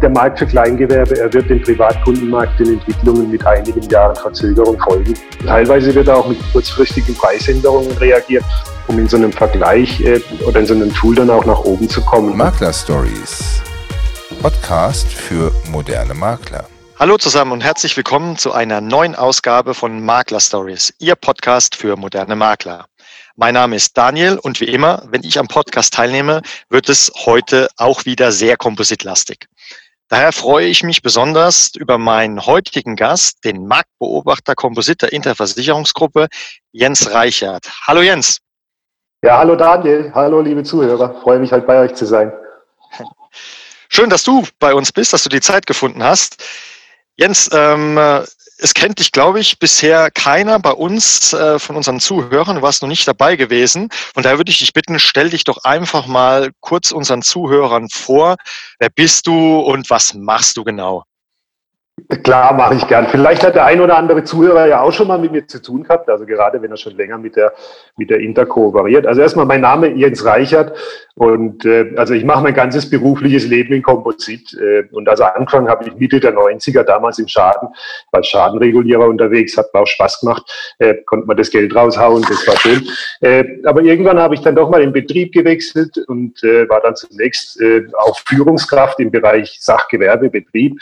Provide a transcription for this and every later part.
der Markt für Kleingewerbe, er wird dem Privatkundenmarkt in Entwicklungen mit einigen Jahren Verzögerung folgen. Teilweise wird er auch mit kurzfristigen Preisänderungen reagiert, um in so einem Vergleich äh, oder in so einem Tool dann auch nach oben zu kommen. Makler Stories. Podcast für moderne Makler. Hallo zusammen und herzlich willkommen zu einer neuen Ausgabe von Makler Stories, Ihr Podcast für moderne Makler. Mein Name ist Daniel und wie immer, wenn ich am Podcast teilnehme, wird es heute auch wieder sehr kompositlastig. Daher freue ich mich besonders über meinen heutigen Gast, den Marktbeobachter Kompositor Interversicherungsgruppe, Jens Reichert. Hallo Jens. Ja, hallo Daniel. Hallo liebe Zuhörer. Freue mich halt bei euch zu sein. Schön, dass du bei uns bist, dass du die Zeit gefunden hast. Jens, ähm, es kennt dich, glaube ich, bisher keiner bei uns äh, von unseren Zuhörern. Du warst noch nicht dabei gewesen. Und daher würde ich dich bitten, stell dich doch einfach mal kurz unseren Zuhörern vor. Wer bist du und was machst du genau? Klar, mache ich gern. Vielleicht hat der ein oder andere Zuhörer ja auch schon mal mit mir zu tun gehabt, also gerade wenn er schon länger mit der, mit der Inter kooperiert. Also erstmal mein Name Jens Reichert und äh, also ich mache mein ganzes berufliches Leben in Komposit äh, und also angefangen habe ich Mitte der 90er damals im Schaden, als Schadenregulierer unterwegs, hat mir auch Spaß gemacht, äh, konnte man das Geld raushauen, das war schön. Äh, aber irgendwann habe ich dann doch mal den Betrieb gewechselt und äh, war dann zunächst äh, auch Führungskraft im Bereich Sachgewerbebetrieb.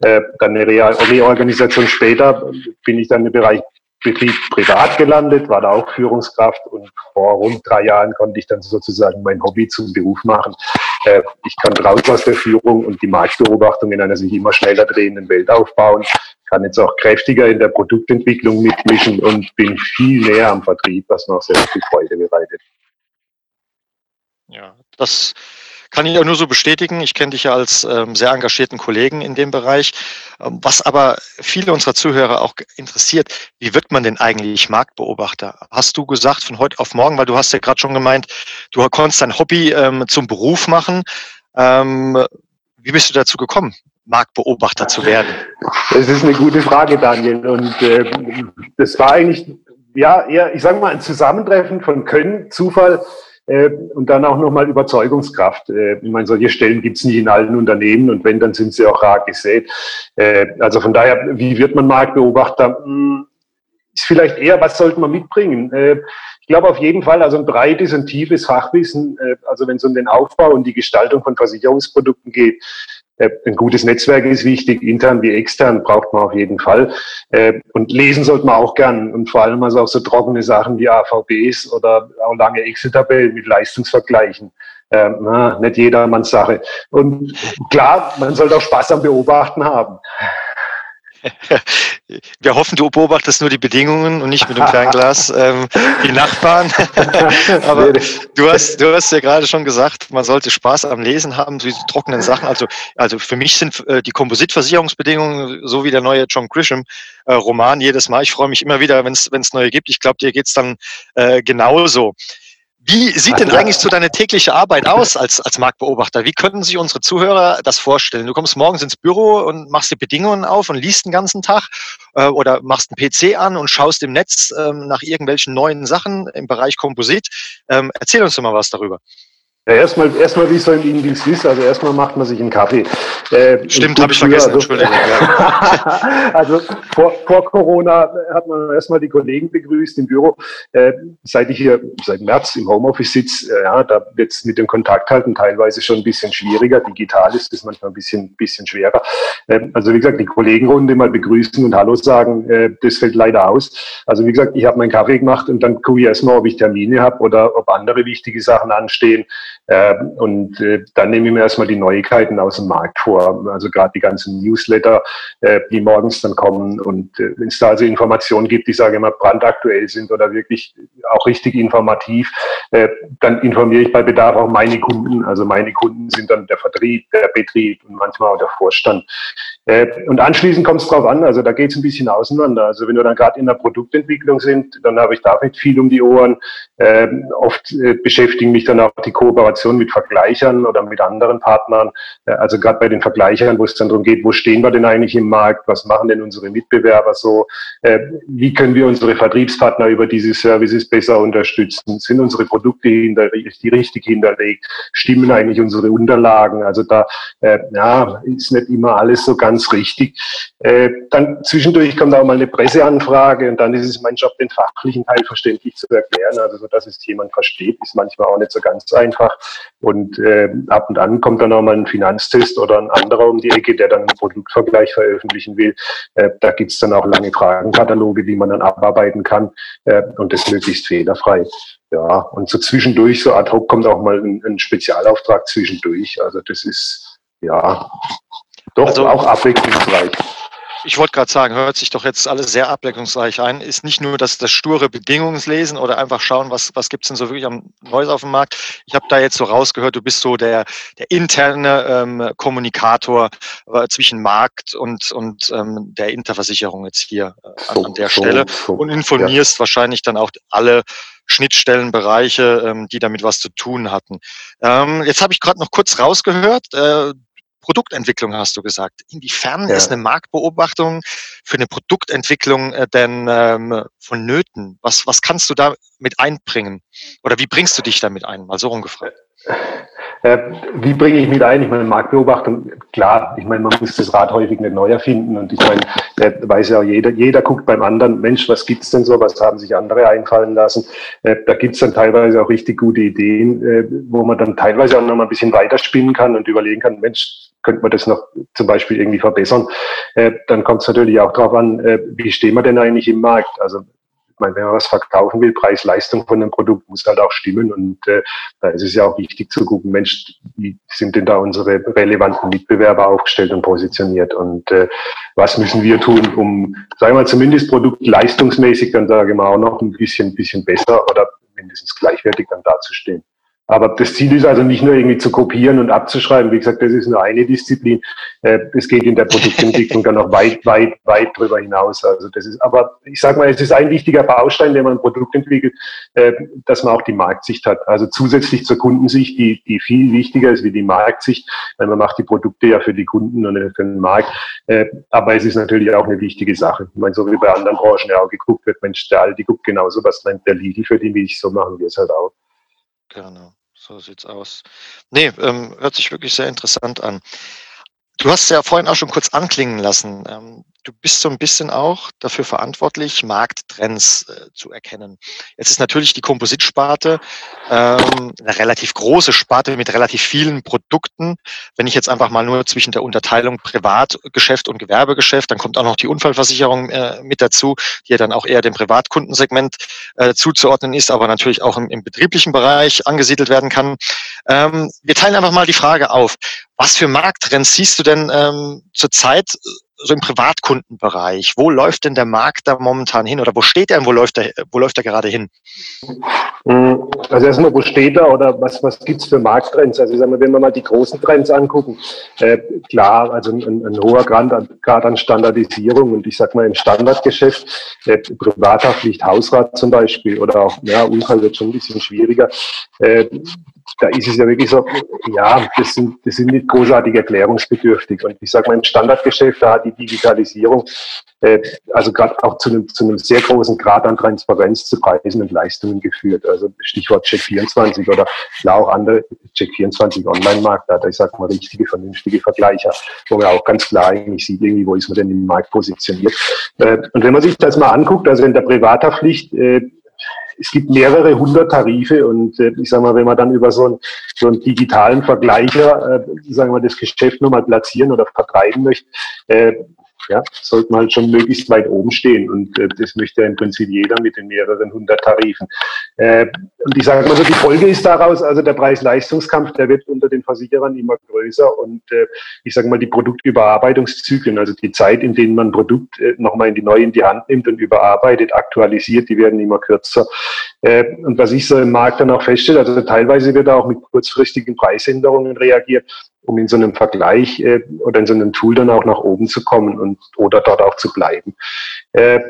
Äh, dann eine Re Reorganisation später bin ich dann im Bereich Betrieb privat gelandet, war da auch Führungskraft und vor rund drei Jahren konnte ich dann sozusagen mein Hobby zum Beruf machen. Äh, ich kann raus aus der Führung und die Marktbeobachtung in einer sich immer schneller drehenden Welt aufbauen, kann jetzt auch kräftiger in der Produktentwicklung mitmischen und bin viel näher am Vertrieb, was mir auch sehr viel Freude bereitet. Ja, das kann ich auch nur so bestätigen. Ich kenne dich ja als ähm, sehr engagierten Kollegen in dem Bereich. Ähm, was aber viele unserer Zuhörer auch interessiert, wie wird man denn eigentlich Marktbeobachter? Hast du gesagt von heute auf morgen, weil du hast ja gerade schon gemeint, du konntest dein Hobby ähm, zum Beruf machen. Ähm, wie bist du dazu gekommen, Marktbeobachter zu werden? Das ist eine gute Frage, Daniel. Und äh, das war eigentlich ja eher, ich sage mal, ein Zusammentreffen von Können, Zufall und dann auch nochmal Überzeugungskraft. Äh, ich meine, solche Stellen gibt es nicht in allen Unternehmen und wenn, dann sind sie auch rar gesät. Äh, also von daher, wie wird man Marktbeobachter? Hm, ist vielleicht eher, was sollte man mitbringen? Äh, ich glaube auf jeden Fall, also ein breites und tiefes Fachwissen, äh, also wenn es um den Aufbau und die Gestaltung von Versicherungsprodukten geht, äh, ein gutes Netzwerk ist wichtig, intern wie extern braucht man auf jeden Fall. Äh, und lesen sollte man auch gern und vor allem also auch so trockene Sachen wie AVBs oder auch lange Excel-Tabellen mit Leistungsvergleichen. Ähm, na, nicht jedermanns Sache. Und klar, man sollte auch Spaß am Beobachten haben. Wir hoffen, du beobachtest nur die Bedingungen und nicht mit dem kleinen Glas ähm, die Nachbarn. Aber du hast, du hast ja gerade schon gesagt, man sollte Spaß am Lesen haben, so diese trockenen Sachen. Also, also für mich sind äh, die Kompositversicherungsbedingungen so wie der neue John Grisham äh, Roman jedes Mal. Ich freue mich immer wieder, wenn es neue gibt. Ich glaube, dir geht's dann äh, genauso. Wie sieht denn eigentlich so deine tägliche Arbeit aus als, als Marktbeobachter? Wie könnten sich unsere Zuhörer das vorstellen? Du kommst morgens ins Büro und machst die Bedingungen auf und liest den ganzen Tag äh, oder machst einen PC an und schaust im Netz ähm, nach irgendwelchen neuen Sachen im Bereich Komposit. Ähm, erzähl uns doch mal was darüber. Ja, erstmal, erstmal wie so im Innendienst ist. Also erstmal macht man sich einen Kaffee. Äh, Stimmt, habe ich vergessen, also, Entschuldigung. also vor, vor Corona hat man erstmal die Kollegen begrüßt im Büro. Äh, seit ich hier seit März im Homeoffice sitze, äh, ja, da wird es mit dem Kontakt halten teilweise schon ein bisschen schwieriger. Digital ist es manchmal ein bisschen, bisschen schwerer. Äh, also wie gesagt, die Kollegenrunde mal begrüßen und Hallo sagen, äh, das fällt leider aus. Also wie gesagt, ich habe meinen Kaffee gemacht und dann gucke ich erstmal, ob ich Termine habe oder ob andere wichtige Sachen anstehen. Ähm, und äh, dann nehme ich mir erstmal die Neuigkeiten aus dem Markt vor. Also gerade die ganzen Newsletter, äh, die morgens dann kommen. Und äh, wenn es da also Informationen gibt, die sage ich mal brandaktuell sind oder wirklich auch richtig informativ, dann informiere ich bei Bedarf auch meine Kunden. Also meine Kunden sind dann der Vertrieb, der Betrieb und manchmal auch der Vorstand. Äh, und anschließend kommt es drauf an, also da geht es ein bisschen auseinander. Also wenn wir dann gerade in der Produktentwicklung sind, dann habe ich da nicht viel um die Ohren. Ähm, oft äh, beschäftigen mich dann auch die Kooperation mit Vergleichern oder mit anderen Partnern. Äh, also gerade bei den Vergleichern, wo es dann darum geht, wo stehen wir denn eigentlich im Markt, was machen denn unsere Mitbewerber so, äh, wie können wir unsere Vertriebspartner über diese Services besser unterstützen, sind unsere Produkte hinter, die richtig hinterlegt, stimmen eigentlich unsere Unterlagen. Also da äh, ja, ist nicht immer alles so ganz richtig. Äh, dann zwischendurch kommt auch mal eine Presseanfrage und dann ist es mein Job, den fachlichen Teil verständlich zu erklären. Also dass es jemand versteht, ist manchmal auch nicht so ganz einfach. Und äh, ab und an kommt dann auch mal ein Finanztest oder ein anderer um die Ecke, der dann einen Produktvergleich veröffentlichen will. Äh, da gibt's dann auch lange Fragenkataloge, die man dann abarbeiten kann äh, und das möglichst fehlerfrei. Ja, und so zwischendurch, so ad hoc kommt auch mal ein, ein Spezialauftrag zwischendurch. Also das ist ja doch also, auch abwechslungsreich ich wollte gerade sagen, hört sich doch jetzt alles sehr ableckungsreich ein. Ist nicht nur das, das sture Bedingungslesen oder einfach schauen, was, was gibt es denn so wirklich am Neues auf dem Markt. Ich habe da jetzt so rausgehört, du bist so der, der interne ähm, Kommunikator äh, zwischen Markt und, und ähm, der Interversicherung jetzt hier äh, an, an, der so, Stelle so, und informierst ja. wahrscheinlich dann auch alle Schnittstellenbereiche, ähm, die damit was zu tun hatten. Ähm, jetzt habe ich gerade noch kurz rausgehört, äh, Produktentwicklung hast du gesagt. Inwiefern ja. ist eine Marktbeobachtung für eine Produktentwicklung äh, denn ähm, vonnöten? Was, was kannst du da mit einbringen? Oder wie bringst du dich damit ein? Mal so rumgefragt. Äh, wie bringe ich mit ein? Ich meine, Marktbeobachtung, klar, ich meine, man muss das Rad häufig nicht neu erfinden und ich meine, äh, weiß ja jeder, jeder guckt beim anderen, Mensch, was gibt's denn so, was haben sich andere einfallen lassen? Äh, da gibt's dann teilweise auch richtig gute Ideen, äh, wo man dann teilweise auch noch mal ein bisschen weiterspinnen kann und überlegen kann, Mensch, könnte man das noch zum Beispiel irgendwie verbessern. Äh, dann kommt es natürlich auch darauf an, äh, wie stehen wir denn eigentlich im Markt? Also ich meine, wenn man was verkaufen will, Preis-Leistung von einem Produkt muss halt auch stimmen. Und äh, da ist es ja auch wichtig zu gucken, Mensch, wie sind denn da unsere relevanten Mitbewerber aufgestellt und positioniert? Und äh, was müssen wir tun, um, sagen wir mal, zumindest produktleistungsmäßig dann, sage ich mal, auch noch ein bisschen, bisschen besser oder mindestens gleichwertig dann dazustehen. Aber das Ziel ist also nicht nur irgendwie zu kopieren und abzuschreiben. Wie gesagt, das ist nur eine Disziplin. Äh, es geht in der Produktentwicklung dann noch weit, weit, weit drüber hinaus. Also das ist, aber ich sage mal, es ist ein wichtiger Baustein, wenn man ein Produkt entwickelt, äh, dass man auch die Marktsicht hat. Also zusätzlich zur Kundensicht, die, die viel wichtiger ist wie die Marktsicht, weil man macht die Produkte ja für die Kunden und für den Markt. Äh, aber es ist natürlich auch eine wichtige Sache. Ich meine, so wie bei anderen Branchen ja auch geguckt wird, Mensch, der Aldi guckt genauso, was nennt der Lidl für die Milch, so machen wir es halt auch. Genau. So sieht's aus. Nee, ähm, hört sich wirklich sehr interessant an. Du hast ja vorhin auch schon kurz anklingen lassen. Ähm, du bist so ein bisschen auch dafür verantwortlich, Markttrends äh, zu erkennen. Jetzt ist natürlich die Kompositsparte ähm, eine relativ große Sparte mit relativ vielen Produkten. Wenn ich jetzt einfach mal nur zwischen der Unterteilung Privatgeschäft und Gewerbegeschäft, dann kommt auch noch die Unfallversicherung äh, mit dazu, die ja dann auch eher dem Privatkundensegment äh, zuzuordnen ist, aber natürlich auch im, betrieblichen Bereich angesiedelt werden kann. Ähm, wir teilen einfach mal die Frage auf. Was für Markttrends siehst du denn ähm, zurzeit so im Privatkundenbereich, wo läuft denn der Markt da momentan hin oder wo steht er und wo läuft er, wo läuft er gerade hin? Hm, also erstmal, wo steht er oder was, was gibt's für Markttrends? Also ich sag mal, wenn wir mal die großen Trends angucken, äh, klar, also ein, ein, hoher Grad an, Grad an Standardisierung und ich sag mal im Standardgeschäft, äh, Privathaftpflicht, Hausrat zum Beispiel oder auch, ja, Unfall wird schon ein bisschen schwieriger. Äh, da ist es ja wirklich so, ja, das sind, das sind nicht großartig erklärungsbedürftig. Und ich sage mal, im Standardgeschäft, da hat die Digitalisierung, äh, also gerade auch zu einem, zu einem sehr großen Grad an Transparenz zu Preisen und Leistungen geführt. Also Stichwort Check24 oder klar auch andere Check24 Online-Markt, da ich sage mal richtige, vernünftige Vergleicher, wo man auch ganz klar eigentlich sieht, irgendwie, wo ist man denn im Markt positioniert. Äh, und wenn man sich das mal anguckt, also in der Privathaftpflicht, äh, es gibt mehrere hundert Tarife und äh, ich sage mal, wenn man dann über so einen, so einen digitalen Vergleicher, äh, sagen wir, das Geschäft nochmal platzieren oder vertreiben möchte, äh, ja, sollte man halt schon möglichst weit oben stehen. Und äh, das möchte ja im Prinzip jeder mit den mehreren hundert Tarifen. Äh, und ich sage mal so, die Folge ist daraus, also der Preis-Leistungskampf, der wird unter den Versicherern immer größer. Und äh, ich sage mal, die Produktüberarbeitungszyklen, also die Zeit, in denen man Produkt äh, nochmal in die neu in die Hand nimmt und überarbeitet, aktualisiert, die werden immer kürzer. Äh, und was ich so im Markt dann auch feststelle, also teilweise wird auch mit kurzfristigen Preisänderungen reagiert. Um in so einem Vergleich äh, oder in so einem Tool dann auch nach oben zu kommen und oder dort auch zu bleiben. Äh,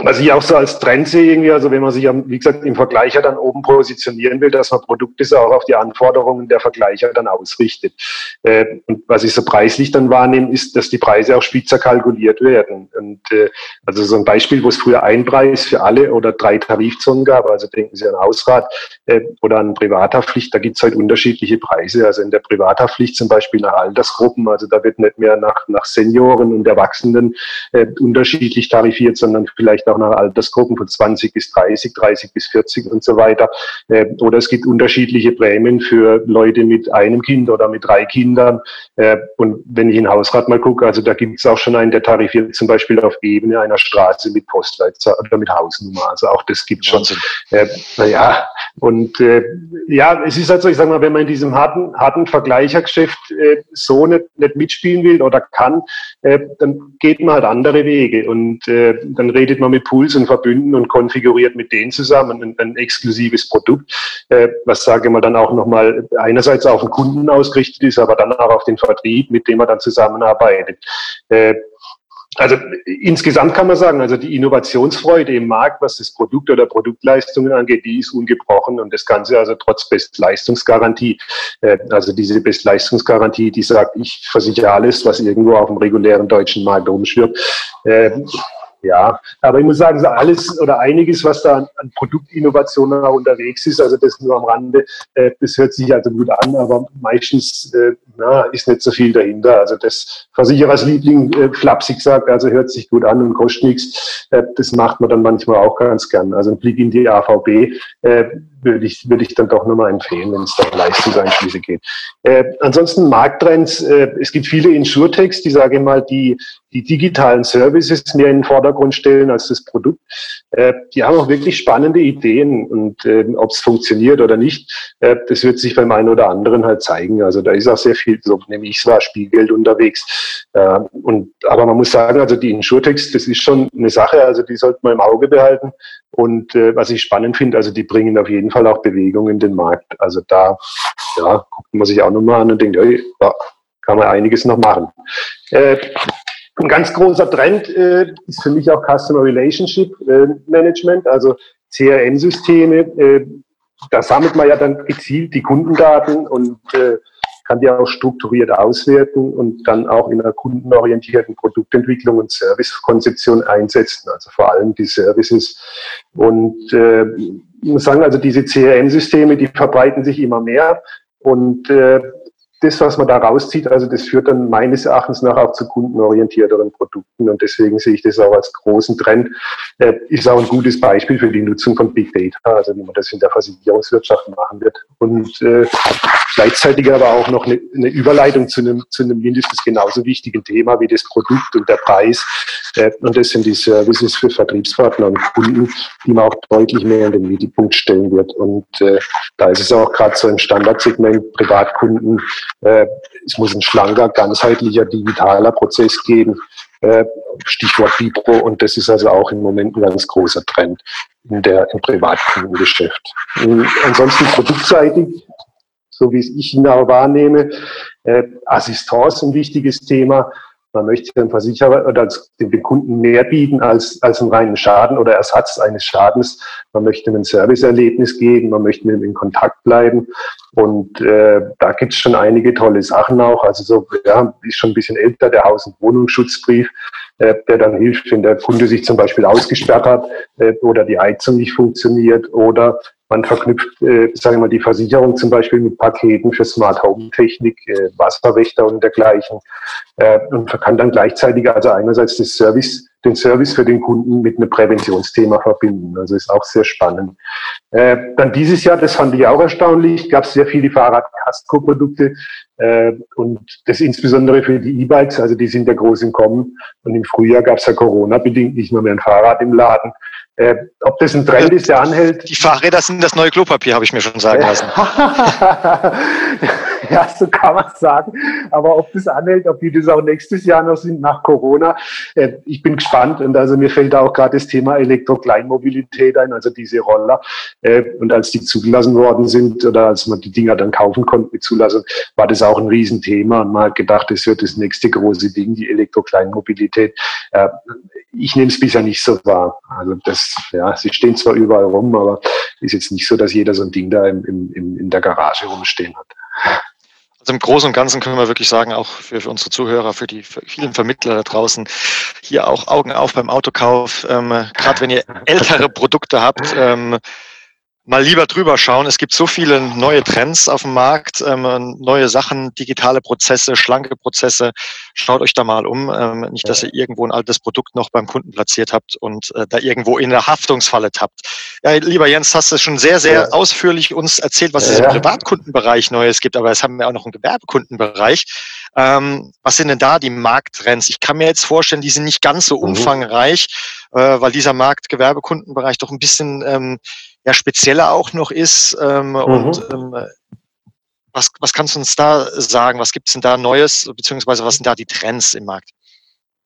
was ich auch so als Trend sehe, irgendwie, also wenn man sich, wie gesagt, im Vergleicher dann oben positionieren will, dass man Produkte so auch auf die Anforderungen der Vergleicher dann ausrichtet. Äh, und was ich so preislich dann wahrnehme, ist, dass die Preise auch spitzer kalkuliert werden. Und äh, also so ein Beispiel, wo es früher ein Preis für alle oder drei Tarifzonen gab, also denken Sie an Hausrat äh, oder an Privathaftpflicht, da gibt es halt unterschiedliche Preise. Also in der Privathaftpflicht zum Beispiel nach Altersgruppen, also da wird nicht mehr nach, nach Senioren und Erwachsenen äh, unterschiedlich tarifiert, sondern vielleicht vielleicht auch nach Altersgruppen von 20 bis 30, 30 bis 40 und so weiter. Äh, oder es gibt unterschiedliche Prämien für Leute mit einem Kind oder mit drei Kindern. Äh, und wenn ich in Hausrat mal gucke, also da gibt es auch schon einen, der tarifiert zum Beispiel auf Ebene einer Straße mit Postleitzahl oder mit Hausnummer. Also auch das gibt schon. Äh, naja, und äh, ja, es ist halt so, ich sage mal, wenn man in diesem harten, harten Vergleichergeschäft äh, so nicht, nicht mitspielen will oder kann, äh, dann geht man halt andere Wege und äh, dann redet man mit Pools und Verbünden und konfiguriert mit denen zusammen ein, ein exklusives Produkt, äh, was sage ich mal dann auch nochmal einerseits auf den Kunden ausgerichtet ist, aber dann auch auf den Vertrieb, mit dem man dann zusammenarbeitet. Äh, also insgesamt kann man sagen, also die Innovationsfreude im Markt, was das Produkt oder Produktleistungen angeht, die ist ungebrochen und das Ganze also trotz Bestleistungsgarantie. Äh, also diese Bestleistungsgarantie, die sagt, ich versichere alles, was irgendwo auf dem regulären deutschen Markt rumschwirrt. Ja, aber ich muss sagen, so alles oder einiges, was da an, Produktinnovationen auch unterwegs ist, also das nur am Rande, äh, das hört sich also gut an, aber meistens äh, na, ist nicht so viel dahinter. Also das Versicherersliebling äh, flapsig sagt, also hört sich gut an und kostet nichts. Äh, das macht man dann manchmal auch ganz gern. Also ein Blick in die AVB äh, würde ich, würde ich dann doch nochmal empfehlen, wenn es da um Leistungseinschlüsse geht. Äh, ansonsten Markttrends, äh, es gibt viele Insurtechs, die, sage ich mal, die, die digitalen Services mehr in den Vordergrund stellen als das Produkt. Äh, die haben auch wirklich spannende Ideen und äh, ob es funktioniert oder nicht, äh, das wird sich beim einen oder anderen halt zeigen. Also da ist auch sehr viel, so nehme ich es war, Spielgeld unterwegs. Äh, und, aber man muss sagen, also die Insurtechs, das ist schon eine Sache, also die sollte man im Auge behalten. Und äh, was ich spannend finde, also die bringen auf jeden Fall auch Bewegung in den Markt. Also da ja, guckt man sich auch nochmal an und denkt, ey, da kann man einiges noch machen. Äh, ein ganz großer Trend äh, ist für mich auch Customer Relationship äh, Management, also CRM-Systeme. Äh, da sammelt man ja dann gezielt die Kundendaten und äh, kann die auch strukturiert auswerten und dann auch in einer kundenorientierten Produktentwicklung und Servicekonzeption einsetzen, also vor allem die Services. Und äh, ich muss sagen, also diese CRM-Systeme, die verbreiten sich immer mehr und äh, das, was man da rauszieht, also das führt dann meines Erachtens nach auch zu kundenorientierteren Produkten und deswegen sehe ich das auch als großen Trend. Äh, ist auch ein gutes Beispiel für die Nutzung von Big Data, also wie man das in der Versicherungswirtschaft machen wird. Und äh, gleichzeitig aber auch noch eine, eine Überleitung zu einem, zu einem mindestens genauso wichtigen Thema wie das Produkt und der Preis. Äh, und das sind die Services für Vertriebspartner und Kunden, die man auch deutlich mehr in den Mittelpunkt stellen wird. Und äh, da ist es auch gerade so im Standardsegment Privatkunden, es muss ein schlanker, ganzheitlicher, digitaler Prozess geben. Äh, Stichwort Vibro. Und das ist also auch im Moment ein ganz großer Trend in der, im Privatkundengeschäft. Ansonsten produktseitig so wie es ich ihn auch wahrnehme. Äh, Assistance ein wichtiges Thema. Man möchte dem Versicherer oder dem Kunden mehr bieten als, als einen reinen Schaden oder Ersatz eines Schadens. Man möchte ihm ein Serviceerlebnis geben, man möchte mit ihm in Kontakt bleiben. Und äh, da gibt es schon einige tolle Sachen auch. Also so, ja, ist schon ein bisschen älter, der Haus- und Wohnungsschutzbrief, äh, der dann hilft, wenn der Kunde sich zum Beispiel ausgesperrt hat äh, oder die Heizung nicht funktioniert oder man verknüpft, äh, sagen wir mal, die Versicherung zum Beispiel mit Paketen für Smart Home Technik, äh, Wasserwächter und dergleichen. Äh, und kann dann gleichzeitig also einerseits das Service, den Service für den Kunden mit einem Präventionsthema verbinden. Also ist auch sehr spannend. Äh, dann dieses Jahr, das fand ich auch erstaunlich, gab es sehr viele Fahrrad-Casco-Produkte äh, und das insbesondere für die E-Bikes, also die sind ja groß im Kommen. Und im Frühjahr gab es ja Corona-bedingt nicht mehr, mehr ein Fahrrad im Laden. Äh, ob das ein Trend ist, der anhält. Die Fahrräder sind das neue Klopapier, habe ich mir schon sagen lassen. ja, so kann man sagen. Aber ob das anhält, ob die das auch nächstes Jahr noch sind nach Corona, äh, ich bin gespannt. Und also mir fällt da auch gerade das Thema Elektrokleinmobilität ein, also diese Roller. Äh, und als die zugelassen worden sind oder als man die Dinger dann kaufen konnte mit Zulassung, war das auch ein Riesenthema. Und man hat gedacht, das wird das nächste große Ding, die Elektrokleinmobilität. Äh, ich nehme es bisher nicht so wahr. Also das, ja, sie stehen zwar überall rum, aber ist jetzt nicht so, dass jeder so ein Ding da im, im, in der Garage rumstehen hat. Also im Großen und Ganzen können wir wirklich sagen, auch für, für unsere Zuhörer, für die für vielen Vermittler da draußen, hier auch Augen auf beim Autokauf. Ähm, Gerade wenn ihr ältere Produkte habt, ähm, mal lieber drüber schauen. Es gibt so viele neue Trends auf dem Markt, ähm, neue Sachen, digitale Prozesse, schlanke Prozesse. Schaut euch da mal um. Ähm, nicht, dass ihr irgendwo ein altes Produkt noch beim Kunden platziert habt und äh, da irgendwo in der Haftungsfalle tappt. Ja, lieber Jens, hast du schon sehr, sehr ja. ausführlich uns erzählt, was es im Privatkundenbereich Neues gibt, aber es haben wir auch noch einen Gewerbekundenbereich. Ähm, was sind denn da die Markttrends? Ich kann mir jetzt vorstellen, die sind nicht ganz so mhm. umfangreich, äh, weil dieser Markt Gewerbekundenbereich doch ein bisschen ähm, ja spezieller auch noch ist. Ähm, mhm. Und ähm, was, was kannst du uns da sagen? Was gibt es denn da Neues, beziehungsweise was sind da die Trends im Markt?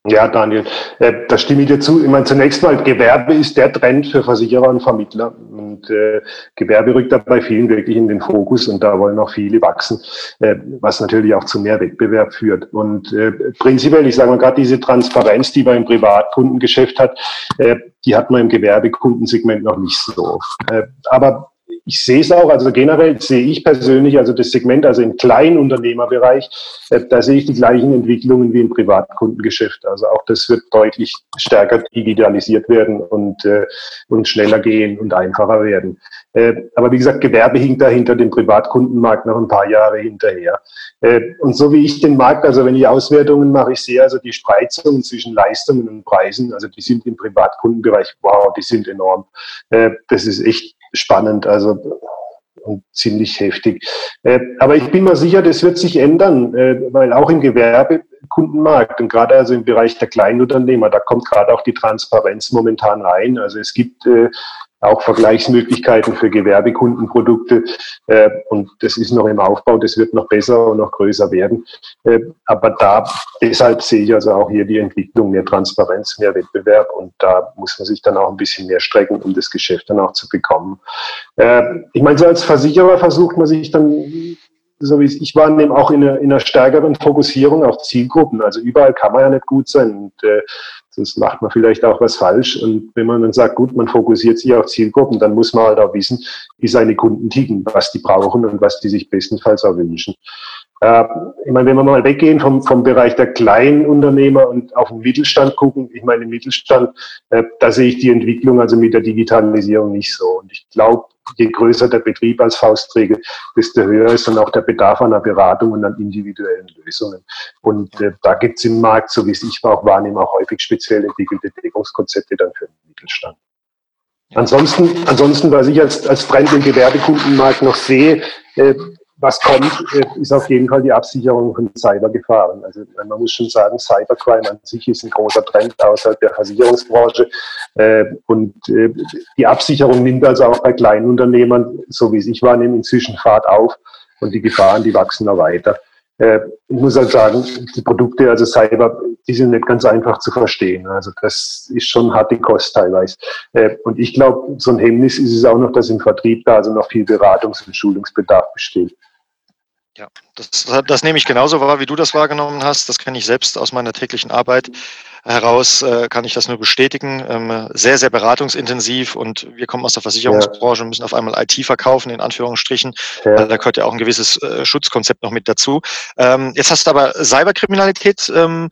Ja, Daniel, äh, da stimme ich dir zu. Ich meine, zunächst mal, Gewerbe ist der Trend für Versicherer und Vermittler. Und äh, Gewerbe rückt da bei vielen wirklich in den Fokus und da wollen auch viele wachsen, äh, was natürlich auch zu mehr Wettbewerb führt. Und äh, prinzipiell, ich sage mal gerade diese Transparenz, die man im Privatkundengeschäft hat, äh, die hat man im Gewerbekundensegment noch nicht so. Äh, aber ich sehe es auch, also generell sehe ich persönlich, also das Segment, also im Kleinunternehmerbereich, äh, da sehe ich die gleichen Entwicklungen wie im Privatkundengeschäft. Also auch das wird deutlich stärker digitalisiert werden und, äh, und schneller gehen und einfacher werden. Äh, aber wie gesagt, Gewerbe hinkt da hinter dem Privatkundenmarkt noch ein paar Jahre hinterher. Äh, und so wie ich den Markt, also wenn ich Auswertungen mache, ich sehe also die Spreizungen zwischen Leistungen und Preisen, also die sind im Privatkundenbereich, wow, die sind enorm. Das ist echt spannend, also und ziemlich heftig. Äh, aber ich bin mir sicher, das wird sich ändern, äh, weil auch im Gewerbekundenmarkt und gerade also im Bereich der Kleinunternehmer, da kommt gerade auch die Transparenz momentan rein. Also es gibt äh, auch Vergleichsmöglichkeiten für Gewerbekundenprodukte. Äh, und das ist noch im Aufbau, das wird noch besser und noch größer werden. Äh, aber da, deshalb sehe ich also auch hier die Entwicklung, mehr Transparenz, mehr Wettbewerb und da muss man sich dann auch ein bisschen mehr strecken, um das Geschäft dann auch zu bekommen. Äh, ich meine, so als Versicherer versucht man sich dann so wie ich wahrnehme, auch in einer, in einer stärkeren Fokussierung auf Zielgruppen. Also überall kann man ja nicht gut sein. Und äh, sonst macht man vielleicht auch was falsch. Und wenn man dann sagt, gut, man fokussiert sich auf Zielgruppen, dann muss man halt auch wissen, wie seine Kunden ticken, was die brauchen und was die sich bestenfalls auch wünschen. Äh, ich meine, wenn wir mal weggehen vom, vom Bereich der kleinen Unternehmer und auf den Mittelstand gucken, ich meine, im Mittelstand, äh, da sehe ich die Entwicklung also mit der Digitalisierung nicht so. Und ich glaube, je größer der Betrieb als Faustregel, desto höher ist dann auch der Bedarf an einer Beratung und an individuellen Lösungen. Und äh, da gibt es im Markt, so wie es ich auch wahrnehme, auch häufig speziell entwickelte Deckungskonzepte dann für den Mittelstand. Ansonsten, ansonsten, was ich als, als Trend im Gewerbekundenmarkt noch sehe, äh, was kommt, äh, ist auf jeden Fall die Absicherung von Cybergefahren. Also man muss schon sagen, Cybercrime an sich ist ein großer Trend außerhalb der Versicherungsbranche. Äh, und äh, die Absicherung nimmt also auch bei kleinen Unternehmern, so wie es ich wahrnehme, inzwischen Fahrt auf. Und die Gefahren, die wachsen noch weiter. Ich muss halt sagen, die Produkte, also Cyber, die sind nicht ganz einfach zu verstehen. Also das ist schon harte Kost teilweise. Und ich glaube, so ein Hemmnis ist es auch noch, dass im Vertrieb da also noch viel Beratungs- und Schulungsbedarf besteht. Ja, das, das nehme ich genauso wahr, wie du das wahrgenommen hast. Das kenne ich selbst aus meiner täglichen Arbeit heraus, äh, kann ich das nur bestätigen. Ähm, sehr, sehr beratungsintensiv und wir kommen aus der Versicherungsbranche und müssen auf einmal IT verkaufen, in Anführungsstrichen. Ja. Da gehört ja auch ein gewisses äh, Schutzkonzept noch mit dazu. Ähm, jetzt hast du aber Cyberkriminalität ähm,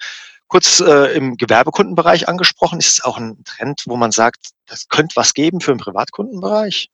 kurz äh, im Gewerbekundenbereich angesprochen. Ist es auch ein Trend, wo man sagt, das könnte was geben für den Privatkundenbereich?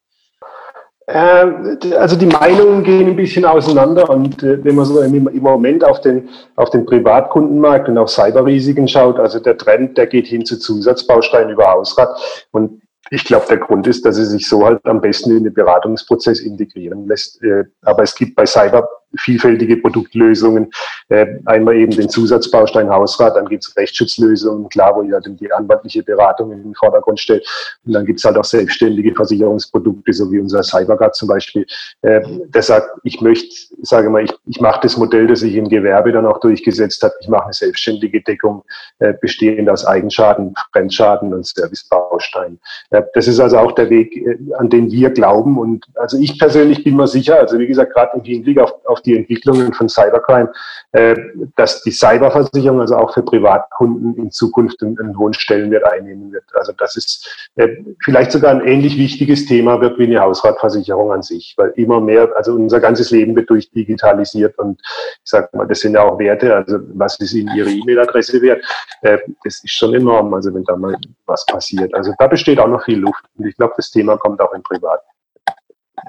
Äh, also die Meinungen gehen ein bisschen auseinander und äh, wenn man so im, Moment auf den, auf den Privatkundenmarkt und auf Cyberrisiken schaut, also der Trend, der geht hin zu Zusatzbausteinen über Hausrat und ich glaube, der Grund ist, dass es sich so halt am besten in den Beratungsprozess integrieren lässt. Äh, aber es gibt bei Cyber vielfältige Produktlösungen. Äh, einmal eben den Zusatzbaustein Hausrat, dann gibt es Rechtsschutzlösungen, klar, wo ja die anwaltliche Beratung in den Vordergrund stellt. Und dann gibt es halt auch selbstständige Versicherungsprodukte, so wie unser Cyberguard zum Beispiel, äh, der sagt, ich möchte, sage mal, ich, ich mache das Modell, das sich im Gewerbe dann auch durchgesetzt hat, ich mache eine selbstständige Deckung, äh, bestehend aus Eigenschaden, Fremdschaden und Servicebausteinen. Äh, das ist also auch der Weg, äh, an den wir glauben. Und also ich persönlich bin mir sicher, also wie gesagt, gerade im Hinblick auf, auf die Entwicklungen von Cybercrime, äh, dass die Cyberversicherung also auch für Privatkunden in Zukunft einen, hohen Stellenwert einnehmen wird. Also das ist äh, vielleicht sogar ein ähnlich wichtiges Thema wird wie eine Hausratversicherung an sich, weil immer mehr, also unser ganzes Leben wird durchdigitalisiert und ich sage mal, das sind ja auch Werte, also was ist Ihnen Ihre E-Mail-Adresse wert? Äh, das ist schon enorm, also wenn da mal was passiert. Also da besteht auch noch viel Luft und ich glaube, das Thema kommt auch in Privat.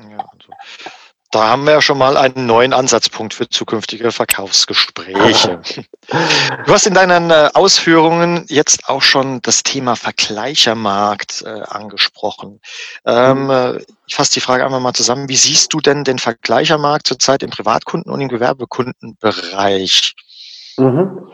Ja, also da haben wir ja schon mal einen neuen Ansatzpunkt für zukünftige Verkaufsgespräche. Du hast in deinen äh, Ausführungen jetzt auch schon das Thema Vergleichermarkt äh, angesprochen. Ähm, mhm. äh, ich fasse die Frage einfach mal zusammen. Wie siehst du denn den Vergleichermarkt zurzeit im Privatkunden- und im Gewerbekundenbereich? Mhm.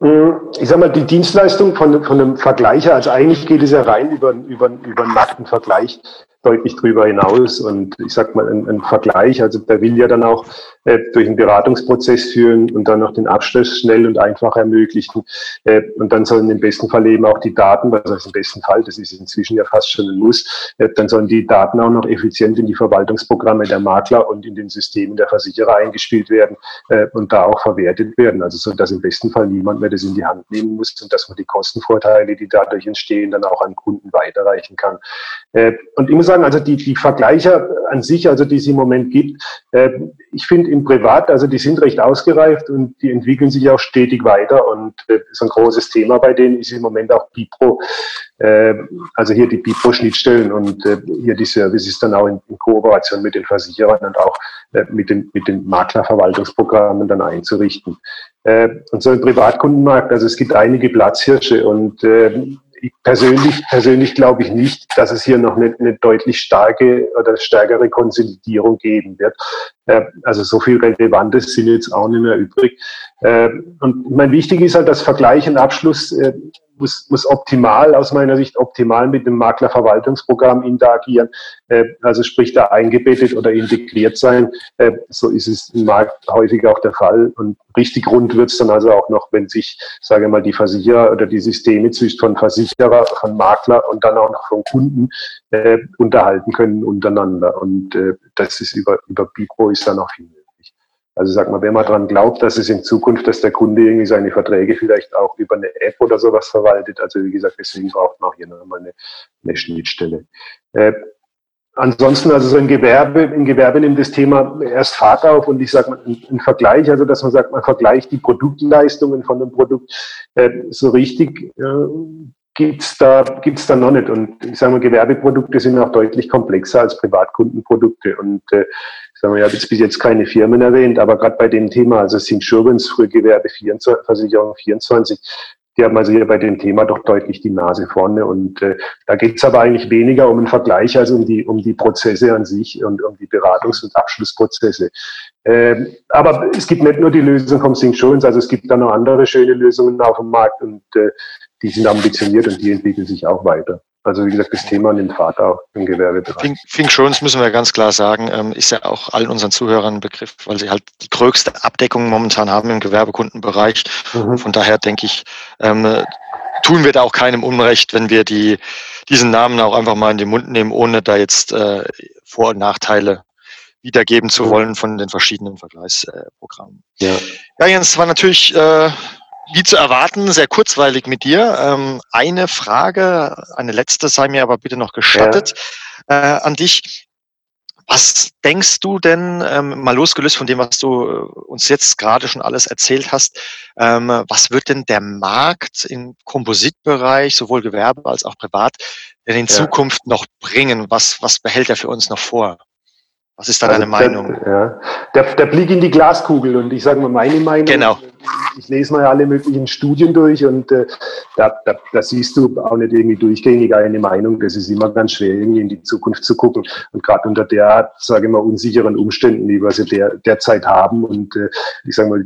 Mhm. Ich sage mal, die Dienstleistung von, von einem Vergleicher, also eigentlich geht es ja rein über, über, über einen nackten Vergleich deutlich drüber hinaus. Und ich sag mal, ein, ein Vergleich, also der will ja dann auch äh, durch einen Beratungsprozess führen und dann noch den Abschluss schnell und einfach ermöglichen. Äh, und dann sollen im besten Fall eben auch die Daten, was heißt im besten Fall, das ist inzwischen ja fast schon ein Muss, äh, dann sollen die Daten auch noch effizient in die Verwaltungsprogramme der Makler und in den Systemen der Versicherer eingespielt werden äh, und da auch verwertet werden. Also so, dass im besten Fall niemand mehr das in die Hand nehmen muss und dass man die Kostenvorteile, die dadurch entstehen, dann auch an Kunden weiterreichen kann. Äh, und ich muss sagen, also die, die Vergleiche an sich, also die es im Moment gibt, äh, ich finde im Privat, also die sind recht ausgereift und die entwickeln sich auch stetig weiter und äh, so ein großes Thema bei denen ist im Moment auch Bipro, äh, also hier die Bipro-Schnittstellen und äh, hier die Services dann auch in, in Kooperation mit den Versicherern und auch äh, mit den, mit den Maklerverwaltungsprogrammen dann einzurichten. Äh, und so im Privatkundenmarkt, also es gibt einige Platzhirsche und äh, persönlich, persönlich glaube ich nicht, dass es hier noch eine, eine deutlich starke oder stärkere Konsolidierung geben wird. Äh, also so viel Relevantes sind jetzt auch nicht mehr übrig. Äh, und mein wichtig ist halt, dass Vergleich und Abschluss äh, muss, muss optimal, aus meiner Sicht optimal mit dem Maklerverwaltungsprogramm interagieren, äh, also sprich da eingebettet oder integriert sein. Äh, so ist es im Markt häufig auch der Fall. Und richtig rund wird es dann also auch noch, wenn sich, sage ich mal, die Versicherer oder die Systeme zwischen von Versicherer, von Makler und dann auch noch von Kunden äh, unterhalten können untereinander. Und äh, das ist über, über Bipro ist dann auch viel also sag mal, wenn man dran glaubt, dass es in Zukunft, dass der Kunde irgendwie seine Verträge vielleicht auch über eine App oder sowas verwaltet, also wie gesagt, deswegen braucht man auch hier nochmal eine, eine Schnittstelle. Äh, ansonsten, also so ein Gewerbe, im Gewerbe nimmt das Thema erst Fahrt auf und ich sage mal, ein Vergleich, also dass man sagt, man vergleicht die Produktleistungen von einem Produkt äh, so richtig, äh, gibt's da, gibt's da noch nicht. Und ich sage mal, Gewerbeprodukte sind auch deutlich komplexer als Privatkundenprodukte. Und äh, ich sage mal, ich habe jetzt bis jetzt keine Firmen erwähnt, aber gerade bei dem Thema, also Insurance, frühe Gewerbe 24, Versicherung 24, die haben also hier bei dem Thema doch deutlich die Nase vorne. Und äh, da geht es aber eigentlich weniger um einen Vergleich als um die, um die Prozesse an sich und um die Beratungs- und Abschlussprozesse. Ähm, aber es gibt nicht nur die Lösung vom Insurance, also es gibt da noch andere schöne Lösungen auf dem Markt und äh, die sind ambitioniert und die entwickeln sich auch weiter. Also wie gesagt, das Thema nimmt Fahrt auch im Gewerbebereich. Think, Think Insurance müssen wir ganz klar sagen, ähm, ist ja auch allen unseren Zuhörern ein Begriff, weil sie halt die größte Abdeckung momentan haben im Gewerbekundenbereich. Mhm. Von daher denke ich, ähm, tun wir da auch keinem Unrecht, wenn wir die, diesen Namen auch einfach mal in den Mund nehmen, ohne da jetzt äh, Vor- und Nachteile wiedergeben zu mhm. wollen von den verschiedenen Vergleichsprogrammen. Ja. ja, Jens, war natürlich äh, wie zu erwarten, sehr kurzweilig mit dir. Ähm, eine Frage, eine letzte sei mir aber bitte noch gestattet ja. äh, an dich. Was denkst du denn, ähm, mal losgelöst von dem, was du äh, uns jetzt gerade schon alles erzählt hast, ähm, was wird denn der Markt im Kompositbereich, sowohl Gewerbe als auch privat, denn in ja. Zukunft noch bringen? Was, was behält er für uns noch vor? Was ist da also deine Meinung? Der, ja, der, der Blick in die Glaskugel und ich sage mal meine Meinung. Genau ich lese mal alle möglichen Studien durch und äh, da, da, da siehst du auch nicht irgendwie durchgängig eine Meinung. Das ist immer ganz schwer, irgendwie in die Zukunft zu gucken. Und gerade unter der, sage ich mal, unsicheren Umständen, die wir sie der, derzeit haben. Und äh, ich sage mal,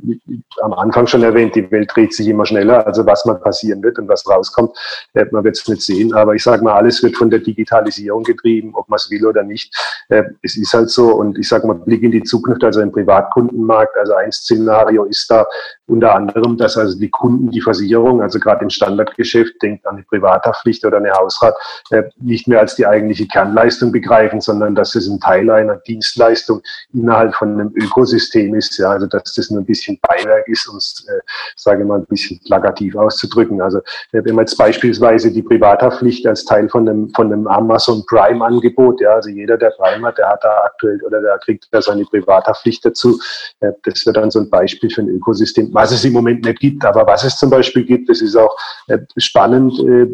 am Anfang schon erwähnt, die Welt dreht sich immer schneller. Also was mal passieren wird und was rauskommt, äh, man wird es nicht sehen. Aber ich sage mal, alles wird von der Digitalisierung getrieben, ob man es will oder nicht. Äh, es ist halt so. Und ich sage mal, Blick in die Zukunft, also im Privatkundenmarkt, also ein Szenario ist da unter anderem, dass also die Kunden die Versicherung, also gerade im Standardgeschäft, denkt an eine Privathaftpflicht oder eine Hausrat, äh, nicht mehr als die eigentliche Kernleistung begreifen, sondern dass es ein Teil einer Dienstleistung innerhalb von einem Ökosystem ist. Ja, also dass das nur ein bisschen Beiwerk ist, um es, äh, sage ich mal, ein bisschen plakativ auszudrücken. Also äh, wenn man jetzt beispielsweise die Privathaftpflicht als Teil von einem, von einem Amazon Prime-Angebot, ja, also jeder, der Prime hat, der hat da aktuell oder der kriegt da seine Privathaftpflicht dazu. Äh, das wird dann so ein Beispiel für ein Ökosystem was es im Moment nicht gibt. Aber was es zum Beispiel gibt, das ist auch äh, spannend. Äh,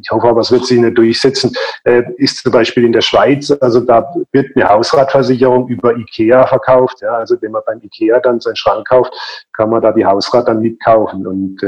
ich hoffe aber, es wird sich nicht durchsetzen, äh, ist zum Beispiel in der Schweiz. Also da wird eine Hausratversicherung über IKEA verkauft. Ja, also wenn man beim IKEA dann seinen Schrank kauft, kann man da die Hausrat dann mitkaufen. Und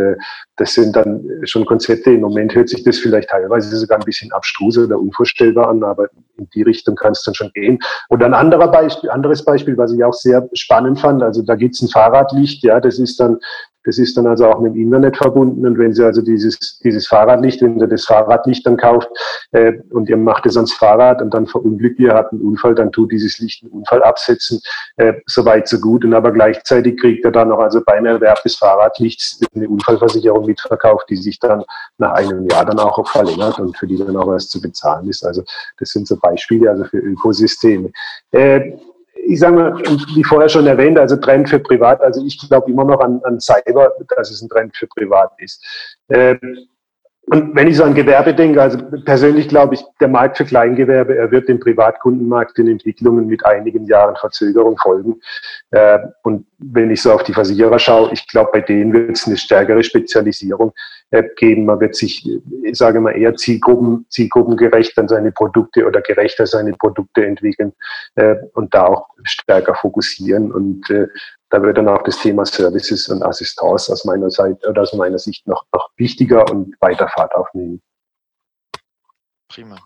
das sind dann schon Konzepte. Im Moment hört sich das vielleicht teilweise sogar ein bisschen abstrus oder unvorstellbar an, aber in die Richtung kann es dann schon gehen. Und ein anderer Beispiel, anderes Beispiel, was ich auch sehr spannend fand, also da gibt es ein Fahrradlicht, ja, das ist dann das ist dann also auch mit dem Internet verbunden. Und wenn Sie also dieses, dieses Fahrradlicht, wenn Sie das Fahrradlicht dann kauft äh, und ihr macht es ans Fahrrad und dann verunglückt ihr, habt einen Unfall, dann tut dieses Licht einen Unfall absetzen. Äh, so weit, so gut. Und aber gleichzeitig kriegt er dann noch also beim Erwerb des Fahrradlichts eine Unfallversicherung mitverkauft, die sich dann nach einem Jahr dann auch verlängert und für die dann auch erst zu bezahlen ist. Also das sind so Beispiele also für Ökosysteme. Äh, ich sage mal, wie vorher schon erwähnt, also Trend für Privat, also ich glaube immer noch an, an Cyber, dass es ein Trend für Privat ist. Ähm, und wenn ich so an Gewerbe denke, also persönlich glaube ich, der Markt für Kleingewerbe, er wird dem Privatkundenmarkt in Entwicklungen mit einigen Jahren Verzögerung folgen. Äh, und wenn ich so auf die Versicherer schaue, ich glaube, bei denen wird es eine stärkere Spezialisierung äh, geben. Man wird sich, ich sage mal, eher Zielgruppen, zielgruppengerecht an seine Produkte oder gerechter seine Produkte entwickeln äh, und da auch stärker fokussieren. Und da wird dann auch das Thema Services und Assistance aus meiner Seite oder aus meiner Sicht noch, noch wichtiger und weiter Fahrt aufnehmen. Prima.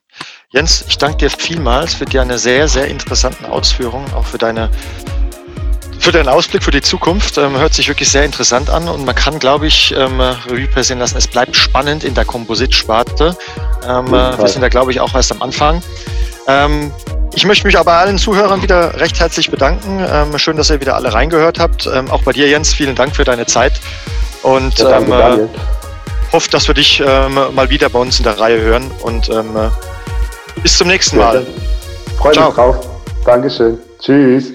Jens, ich danke dir vielmals für deine sehr, sehr interessanten Ausführungen, auch für deine für deinen Ausblick für die Zukunft. Ähm, hört sich wirklich sehr interessant an und man kann, glaube ich, ähm, Revue passieren lassen. Es bleibt spannend in der Kompositsparte. Ähm, wir sind da, glaube ich, auch erst am Anfang. Ähm, ich möchte mich aber allen Zuhörern wieder recht herzlich bedanken. Ähm, schön, dass ihr wieder alle reingehört habt. Ähm, auch bei dir, Jens, vielen Dank für deine Zeit. Und ja, danke, ähm, äh, hoffe, dass wir dich ähm, mal wieder bei uns in der Reihe hören. Und ähm, bis zum nächsten Mal. Freue mich drauf. Dankeschön. Tschüss.